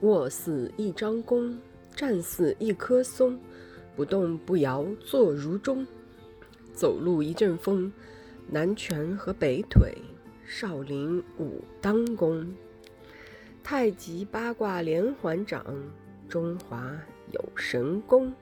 卧似一张弓站似一棵松不动不摇坐如钟。走路一阵风南拳和北腿少林武当功太极八卦连环掌中华有神功。